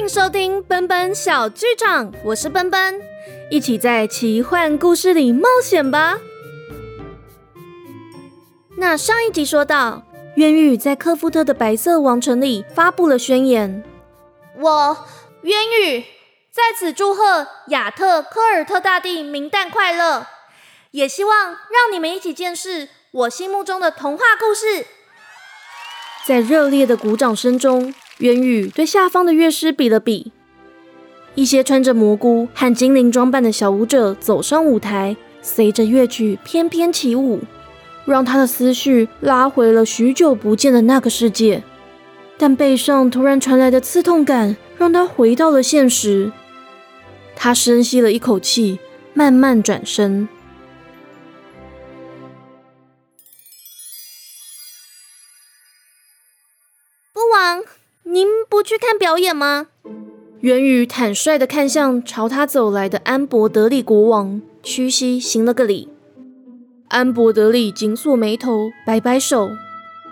迎收听奔奔小剧场，我是奔奔，一起在奇幻故事里冒险吧。那上一集说到，渊羽在科夫特的白色王城里发布了宣言：我渊羽在此祝贺亚特科尔特大帝明旦快乐，也希望让你们一起见识我心目中的童话故事。在热烈的鼓掌声中。渊羽对下方的乐师比了比，一些穿着蘑菇和精灵装扮的小舞者走上舞台，随着乐曲翩翩起舞，让他的思绪拉回了许久不见的那个世界。但背上突然传来的刺痛感，让他回到了现实。他深吸了一口气，慢慢转身。您不去看表演吗？元宇坦率地看向朝他走来的安博德利国王，屈膝行了个礼。安博德利紧锁眉头，摆摆手。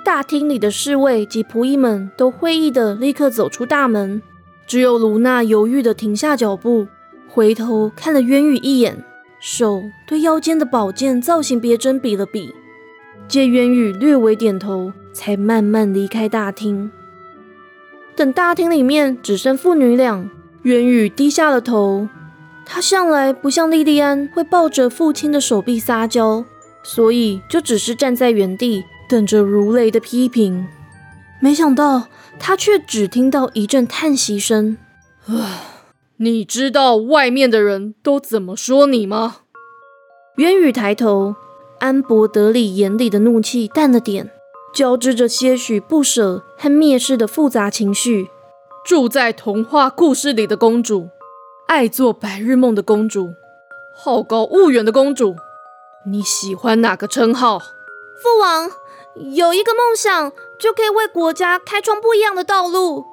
大厅里的侍卫及仆役们都会意地立刻走出大门，只有卢娜犹豫地停下脚步，回头看了渊宇一眼，手对腰间的宝剑造型别针比了比，见渊宇略微点头，才慢慢离开大厅。等大厅里面只剩父女俩，元宇低下了头。他向来不像莉莉安会抱着父亲的手臂撒娇，所以就只是站在原地等着如雷的批评。没想到他却只听到一阵叹息声：“啊，你知道外面的人都怎么说你吗？”元宇抬头，安博德里眼里的怒气淡了点。交织着些许不舍和蔑视的复杂情绪。住在童话故事里的公主，爱做白日梦的公主，好高骛远的公主，你喜欢哪个称号？父王有一个梦想，就可以为国家开创不一样的道路。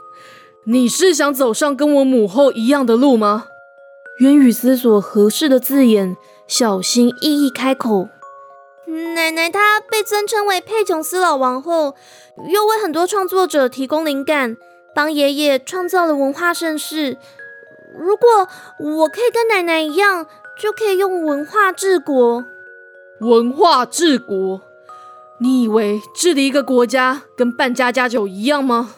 你是想走上跟我母后一样的路吗？渊宇思索合适的字眼，小心翼翼开口。奶奶她被尊称为佩琼斯老王后，又为很多创作者提供灵感，帮爷爷创造了文化盛世。如果我可以跟奶奶一样，就可以用文化治国。文化治国？你以为治理一个国家跟办家家酒一样吗？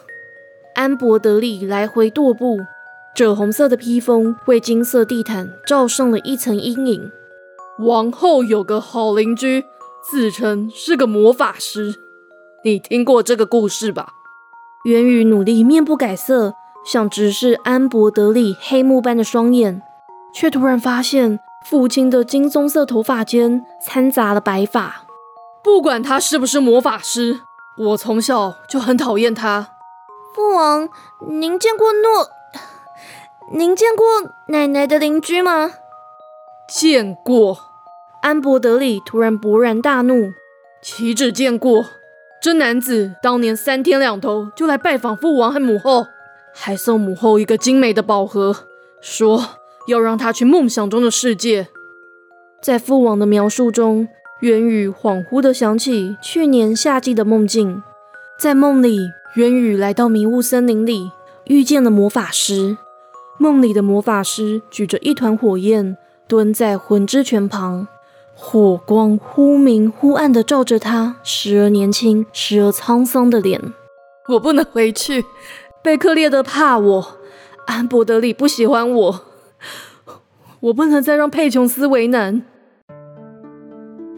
安博德利来回踱步，赭红色的披风为金色地毯罩上了一层阴影。王后有个好邻居。自称是个魔法师，你听过这个故事吧？元宇努力面不改色，想直视安博德利黑幕般的双眼，却突然发现父亲的金棕色头发间掺杂了白发。不管他是不是魔法师，我从小就很讨厌他。父王，您见过诺？您见过奶奶的邻居吗？见过。安博德里突然勃然大怒：“岂止见过，这男子当年三天两头就来拜访父王和母后，还送母后一个精美的宝盒，说要让她去梦想中的世界。”在父王的描述中，元宇恍惚地想起去年夏季的梦境，在梦里，元宇来到迷雾森林里，遇见了魔法师。梦里的魔法师举着一团火焰，蹲在魂之泉旁。火光忽明忽暗的照着他时而年轻、时而沧桑的脸。我不能回去，贝克列德怕我，安博德里不喜欢我，我不能再让佩琼斯为难。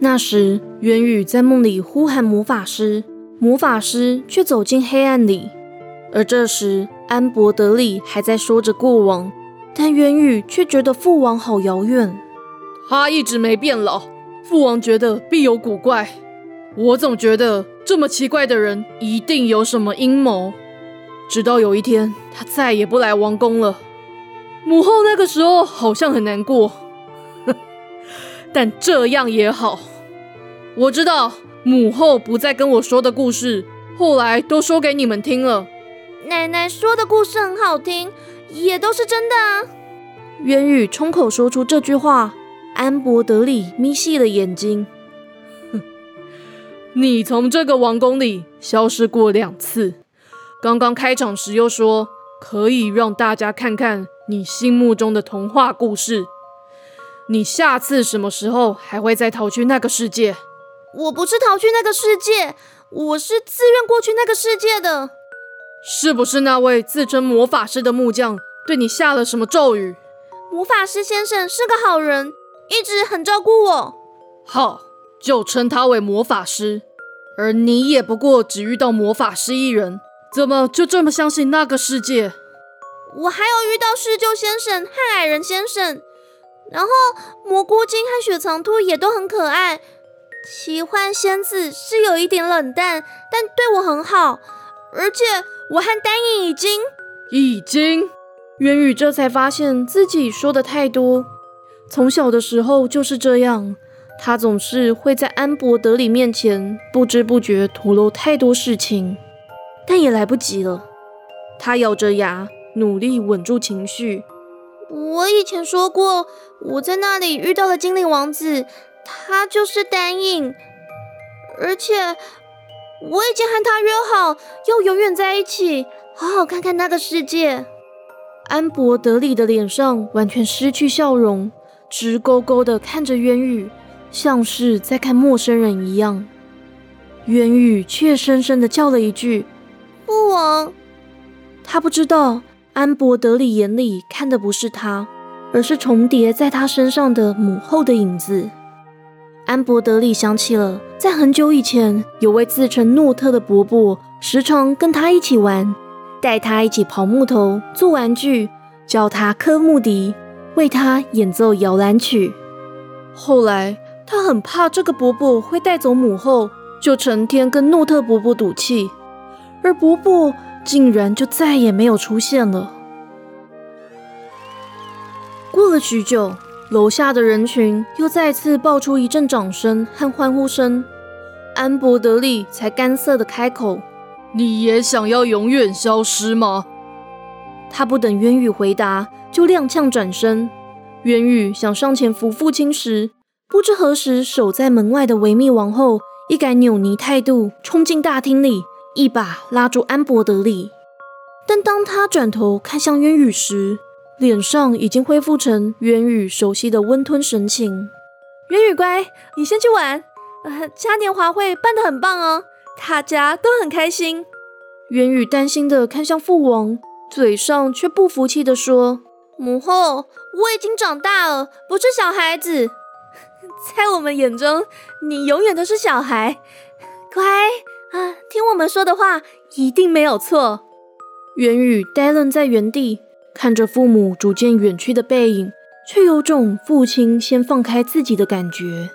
那时，元宇在梦里呼喊魔法师，魔法师却走进黑暗里。而这时，安博德里还在说着过往，但元宇却觉得父王好遥远。他一直没变老。父王觉得必有古怪，我总觉得这么奇怪的人一定有什么阴谋。直到有一天，他再也不来王宫了。母后那个时候好像很难过，但这样也好。我知道母后不再跟我说的故事，后来都说给你们听了。奶奶说的故事很好听，也都是真的啊。渊宇冲口说出这句话。安博德里眯细了眼睛，哼，你从这个王宫里消失过两次。刚刚开场时又说可以让大家看看你心目中的童话故事。你下次什么时候还会再逃去那个世界？我不是逃去那个世界，我是自愿过去那个世界的。是不是那位自称魔法师的木匠对你下了什么咒语？魔法师先生是个好人，一直很照顾我。好，就称他为魔法师。而你也不过只遇到魔法师一人，怎么就这么相信那个世界？我还有遇到狮鹫先生和矮人先生，然后蘑菇精和雪藏兔也都很可爱。奇幻仙子是有一点冷淡，但对我很好。而且我和丹影已经已经，渊宇这才发现自己说的太多。从小的时候就是这样，他总是会在安博德里面前不知不觉吐露太多事情，但也来不及了。他咬着牙，努力稳住情绪。我以前说过，我在那里遇到了精灵王子。他就是丹影，而且我已经和他约好要永远在一起，好好看看那个世界。安博德里的脸上完全失去笑容，直勾勾的看着渊宇，像是在看陌生人一样。渊宇却深深的叫了一句：“父王。”他不知道安博德里眼里看的不是他，而是重叠在他身上的母后的影子。安博德里想起了，在很久以前，有位自称诺特的伯伯，时常跟他一起玩，带他一起刨木头、做玩具，教他刻木笛，为他演奏摇篮曲。后来，他很怕这个伯伯会带走母后，就成天跟诺特伯伯赌气，而伯伯竟然就再也没有出现了。过了许久。楼下的人群又再次爆出一阵掌声和欢呼声，安伯德利才干涩的开口：“你也想要永远消失吗？”他不等渊宇回答，就踉跄转身。渊宇想上前扶父亲时，不知何时守在门外的维密王后一改扭捏态度，冲进大厅里，一把拉住安博德利。但当他转头看向渊宇时，脸上已经恢复成渊宇熟悉的温吞神情。渊宇乖，你先去玩。呃，嘉年华会办得很棒哦，大家都很开心。渊宇担心的看向父王，嘴上却不服气的说：“母后，我已经长大了，不是小孩子。在我们眼中，你永远都是小孩。乖啊，听我们说的话，一定没有错。”元宇呆愣在原地。看着父母逐渐远去的背影，却有种父亲先放开自己的感觉。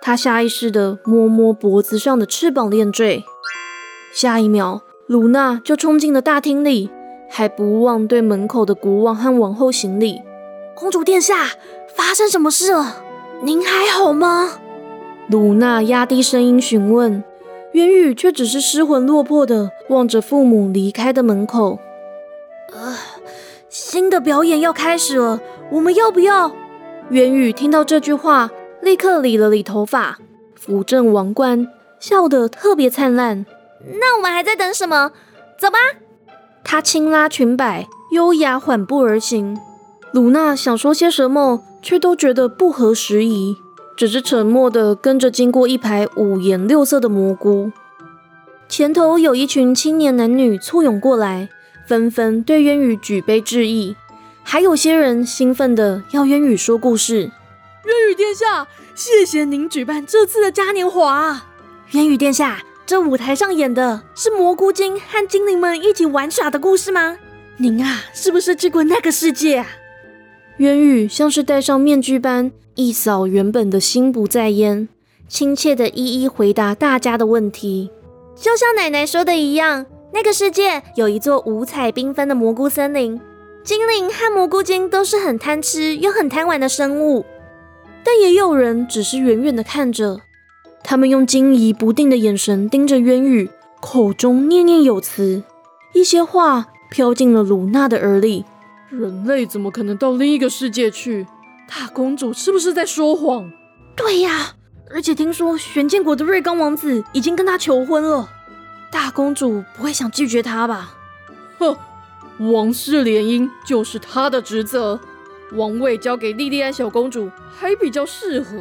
他下意识地摸摸脖子上的翅膀链坠，下一秒，卢娜就冲进了大厅里，还不忘对门口的国王和王后行礼。公主殿下，发生什么事了？您还好吗？卢娜压低声音询问，元宇却只是失魂落魄的望着父母离开的门口。呃。新的表演要开始了，我们要不要？元宇听到这句话，立刻理了理头发，扶正王冠，笑得特别灿烂。那我们还在等什么？走吧！他轻拉裙摆，优雅缓步而行。鲁娜想说些什么，却都觉得不合时宜，只是沉默地跟着经过一排五颜六色的蘑菇。前头有一群青年男女簇拥过来。纷纷对渊宇举杯致意，还有些人兴奋的要渊宇说故事。渊宇殿下，谢谢您举办这次的嘉年华。渊宇殿下，这舞台上演的是蘑菇精和精灵们一起玩耍的故事吗？您啊，是不是去过那个世界啊？渊宇像是戴上面具般，一扫原本的心不在焉，亲切的一一回答大家的问题。就像奶奶说的一样。那个世界有一座五彩缤纷的蘑菇森林，精灵和蘑菇精都是很贪吃又很贪玩的生物，但也有人只是远远的看着，他们用惊疑不定的眼神盯着渊宇，口中念念有词，一些话飘进了鲁娜的耳里。人类怎么可能到另一个世界去？大公主是不是在说谎？对呀，而且听说玄剑国的瑞刚王子已经跟她求婚了。大公主不会想拒绝他吧？哼，王室联姻就是他的职责，王位交给莉莉安小公主还比较适合。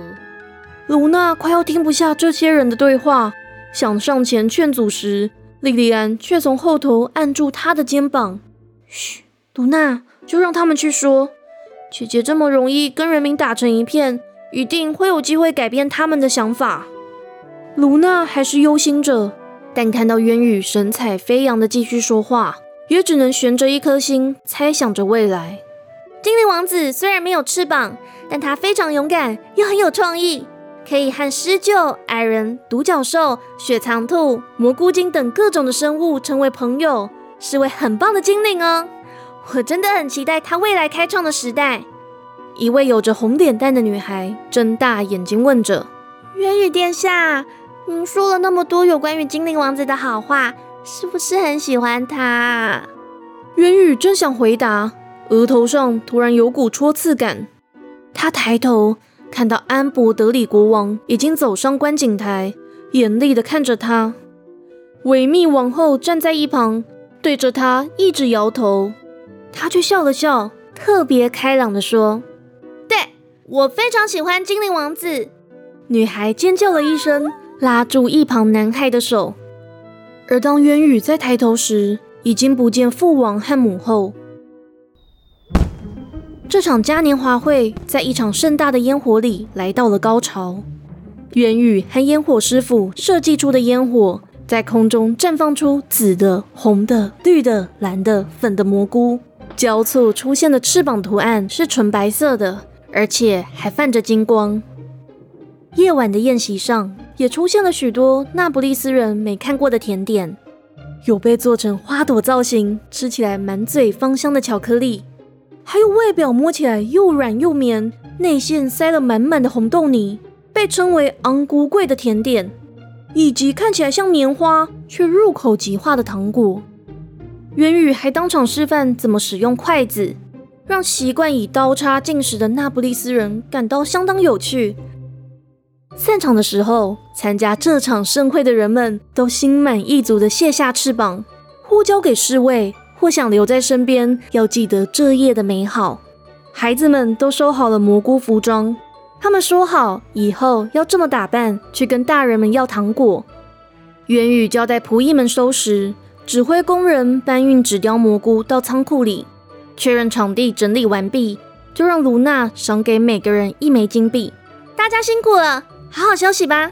卢娜快要听不下这些人的对话，想上前劝阻时，莉莉安却从后头按住她的肩膀：“嘘，卢娜，就让他们去说。姐姐这么容易跟人民打成一片，一定会有机会改变他们的想法。”卢娜还是忧心着，但看到渊羽神采飞扬的继续说话。也只能悬着一颗心，猜想着未来。精灵王子虽然没有翅膀，但他非常勇敢，又很有创意，可以和狮鹫、矮人、独角兽、雪藏兔、蘑菇精等各种的生物成为朋友，是位很棒的精灵哦。我真的很期待他未来开创的时代。一位有着红脸蛋的女孩睁大眼睛问着：“元宇殿下，您说了那么多有关于精灵王子的好话。”是不是很喜欢他？渊宇正想回答，额头上突然有股戳刺感。他抬头看到安博德里国王已经走上观景台，严厉的看着他。维密王后站在一旁，对着他一直摇头。他却笑了笑，特别开朗的说：“对我非常喜欢精灵王子。”女孩尖叫了一声，拉住一旁男孩的手。而当渊羽在抬头时，已经不见父王和母后。这场嘉年华会在一场盛大的烟火里来到了高潮。元宇和烟火师傅设计出的烟火，在空中绽放出紫的、红的、绿的、蓝的、粉的蘑菇，交错出现的翅膀图案是纯白色的，而且还泛着金光。夜晚的宴席上。也出现了许多那不勒斯人没看过的甜点，有被做成花朵造型、吃起来满嘴芳香的巧克力，还有外表摸起来又软又绵、内馅塞了满满的红豆泥，被称为昂古贵的甜点，以及看起来像棉花却入口即化的糖果。元宇还当场示范怎么使用筷子，让习惯以刀叉进食的那不勒斯人感到相当有趣。散场的时候，参加这场盛会的人们都心满意足地卸下翅膀，呼交给侍卫，或想留在身边，要记得这夜的美好。孩子们都收好了蘑菇服装，他们说好以后要这么打扮去跟大人们要糖果。元宇交代仆役们收拾，指挥工人搬运纸雕蘑菇到仓库里，确认场地整理完毕，就让卢娜赏给每个人一枚金币。大家辛苦了。好好休息吧。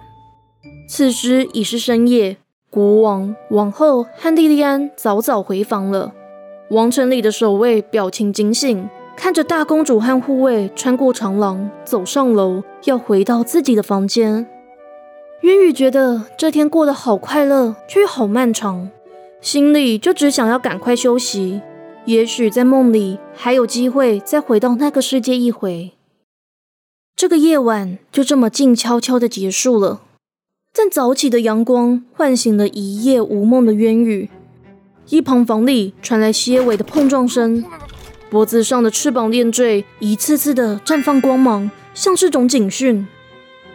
此时已是深夜，国王、王后和莉莉安早早回房了。王城里的守卫表情警醒，看着大公主和护卫穿过长廊，走上楼，要回到自己的房间。渊羽觉得这天过得好快乐，却又好漫长，心里就只想要赶快休息。也许在梦里还有机会再回到那个世界一回。这个夜晚就这么静悄悄的结束了。但早起的阳光唤醒了一夜无梦的渊羽。一旁房里传来蝎尾的碰撞声，脖子上的翅膀链坠一次次的绽放光芒，像是种警讯。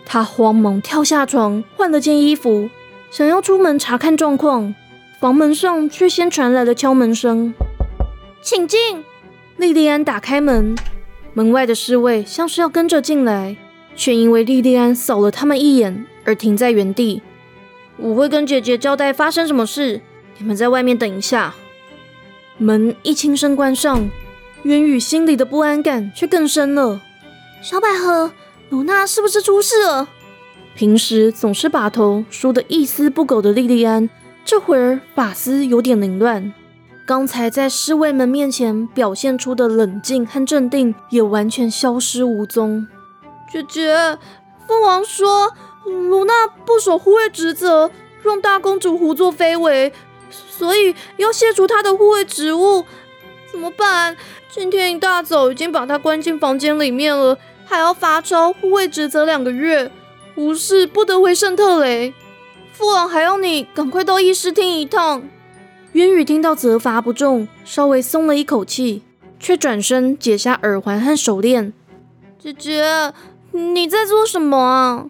他慌忙跳下床，换了件衣服，想要出门查看状况。房门上却先传来了敲门声：“请进。”莉莉安打开门。门外的侍卫像是要跟着进来，却因为莉莉安扫了他们一眼而停在原地。我会跟姐姐交代发生什么事，你们在外面等一下。门一轻声关上，渊宇心里的不安感却更深了。小百合，鲁娜是不是出事了？平时总是把头梳得一丝不苟的莉莉安，这会儿发丝有点凌乱。刚才在侍卫们面前表现出的冷静和镇定也完全消失无踪。姐姐，父王说卢娜不守护卫职责，让大公主胡作非为，所以要卸除他的护卫职务。怎么办？今天一大早已经把他关进房间里面了，还要罚抄护卫职责两个月，无事不得回圣特雷。父王还要你赶快到议事厅一趟。渊宇听到责罚不重，稍微松了一口气，却转身解下耳环和手链。姐姐，你在做什么啊？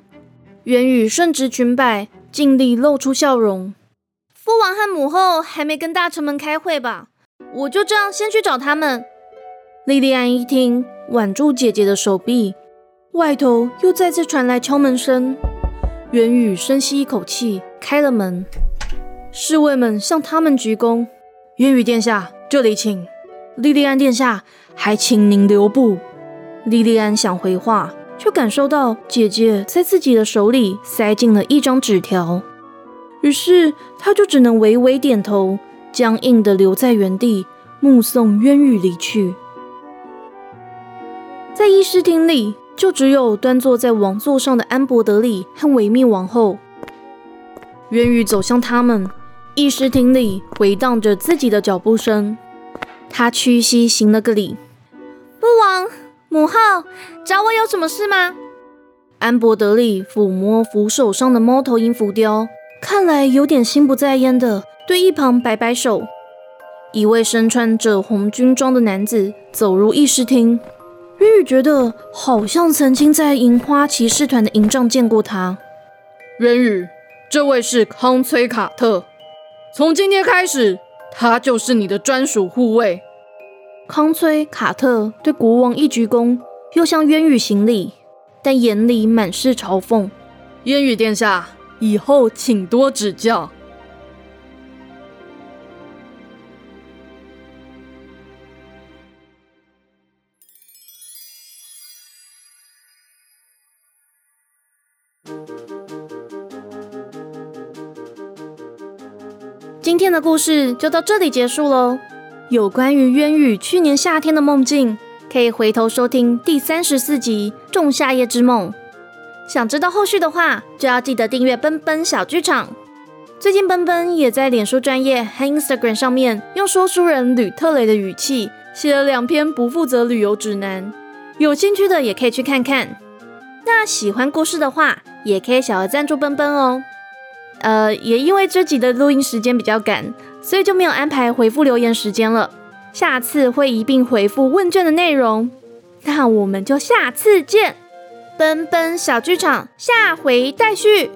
渊宇顺直裙摆，尽力露出笑容。父王和母后还没跟大臣们开会吧？我就这样先去找他们。莉莉安一听，挽住姐姐的手臂。外头又再次传来敲门声。元宇深吸一口气，开了门。侍卫们向他们鞠躬。元宇殿下，这里请。莉莉安殿下，还请您留步。莉莉安想回话，却感受到姐姐在自己的手里塞进了一张纸条，于是他就只能微微点头，僵硬的留在原地，目送渊宇离去。在议事厅里，就只有端坐在王座上的安博德利和维密王后。渊宇走向他们，议事厅里回荡着自己的脚步声。他屈膝行了个礼：“父王、母后，找我有什么事吗？”安博德利抚摸扶手上的猫头鹰浮雕，看来有点心不在焉的，对一旁摆摆手。一位身穿着红军装的男子走入议事厅，渊宇觉得好像曾经在银花骑士团的营帐见过他。渊宇，这位是康崔卡特，从今天开始。他就是你的专属护卫。康崔卡特对国王一鞠躬，又向渊宇行礼，但眼里满是嘲讽。渊宇殿下，以后请多指教。今天的故事就到这里结束喽。有关于渊羽去年夏天的梦境，可以回头收听第三十四集《仲夏夜之梦》。想知道后续的话，就要记得订阅奔奔小剧场。最近奔奔也在脸书专业和 Instagram 上面，用说书人吕特雷的语气写了两篇不负责旅游指南，有兴趣的也可以去看看。那喜欢故事的话，也可以小额赞助奔奔哦。呃，也因为这集的录音时间比较赶，所以就没有安排回复留言时间了。下次会一并回复问卷的内容。那我们就下次见，奔奔小剧场下回再续。